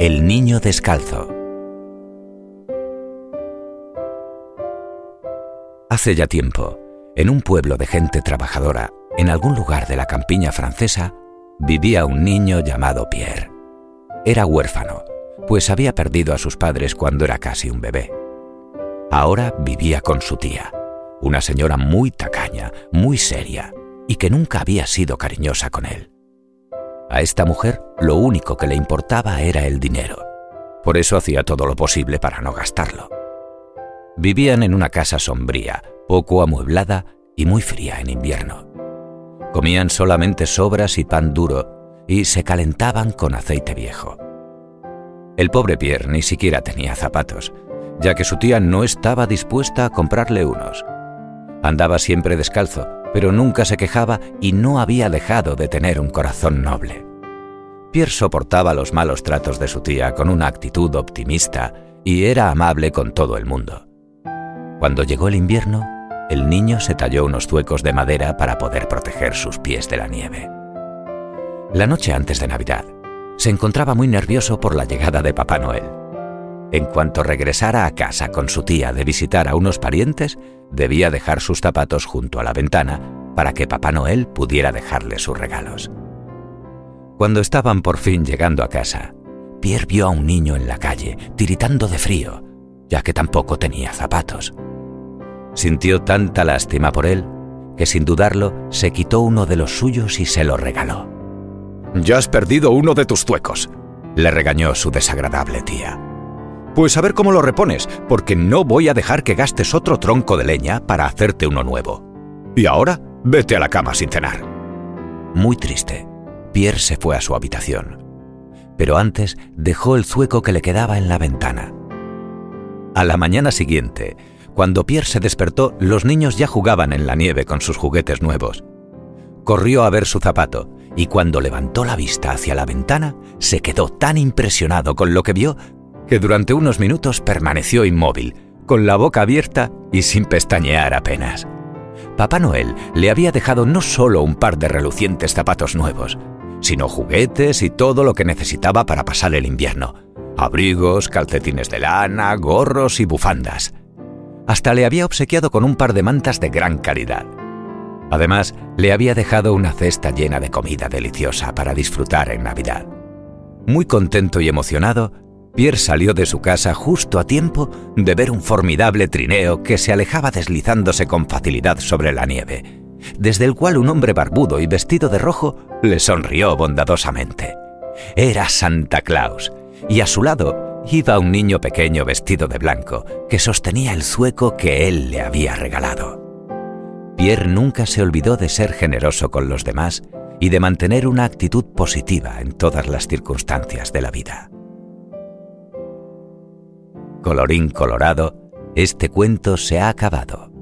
El niño descalzo. Hace ya tiempo, en un pueblo de gente trabajadora, en algún lugar de la campiña francesa, vivía un niño llamado Pierre. Era huérfano, pues había perdido a sus padres cuando era casi un bebé. Ahora vivía con su tía, una señora muy tacaña, muy seria, y que nunca había sido cariñosa con él. A esta mujer lo único que le importaba era el dinero. Por eso hacía todo lo posible para no gastarlo. Vivían en una casa sombría, poco amueblada y muy fría en invierno. Comían solamente sobras y pan duro y se calentaban con aceite viejo. El pobre Pierre ni siquiera tenía zapatos, ya que su tía no estaba dispuesta a comprarle unos. Andaba siempre descalzo, pero nunca se quejaba y no había dejado de tener un corazón noble. Pierre soportaba los malos tratos de su tía con una actitud optimista y era amable con todo el mundo. Cuando llegó el invierno, el niño se talló unos zuecos de madera para poder proteger sus pies de la nieve. La noche antes de Navidad, se encontraba muy nervioso por la llegada de Papá Noel. En cuanto regresara a casa con su tía de visitar a unos parientes, debía dejar sus zapatos junto a la ventana para que Papá Noel pudiera dejarle sus regalos. Cuando estaban por fin llegando a casa, Pierre vio a un niño en la calle, tiritando de frío, ya que tampoco tenía zapatos. Sintió tanta lástima por él que sin dudarlo se quitó uno de los suyos y se lo regaló. Ya has perdido uno de tus zuecos, le regañó su desagradable tía. Pues a ver cómo lo repones, porque no voy a dejar que gastes otro tronco de leña para hacerte uno nuevo. Y ahora, vete a la cama sin cenar. Muy triste, Pierre se fue a su habitación. Pero antes dejó el zueco que le quedaba en la ventana. A la mañana siguiente, cuando Pierre se despertó, los niños ya jugaban en la nieve con sus juguetes nuevos. Corrió a ver su zapato y cuando levantó la vista hacia la ventana, se quedó tan impresionado con lo que vio que durante unos minutos permaneció inmóvil, con la boca abierta y sin pestañear apenas. Papá Noel le había dejado no solo un par de relucientes zapatos nuevos, sino juguetes y todo lo que necesitaba para pasar el invierno. Abrigos, calcetines de lana, gorros y bufandas. Hasta le había obsequiado con un par de mantas de gran calidad. Además, le había dejado una cesta llena de comida deliciosa para disfrutar en Navidad. Muy contento y emocionado, Pierre salió de su casa justo a tiempo de ver un formidable trineo que se alejaba deslizándose con facilidad sobre la nieve, desde el cual un hombre barbudo y vestido de rojo le sonrió bondadosamente. Era Santa Claus, y a su lado iba un niño pequeño vestido de blanco que sostenía el zueco que él le había regalado. Pierre nunca se olvidó de ser generoso con los demás y de mantener una actitud positiva en todas las circunstancias de la vida. Colorín colorado, este cuento se ha acabado.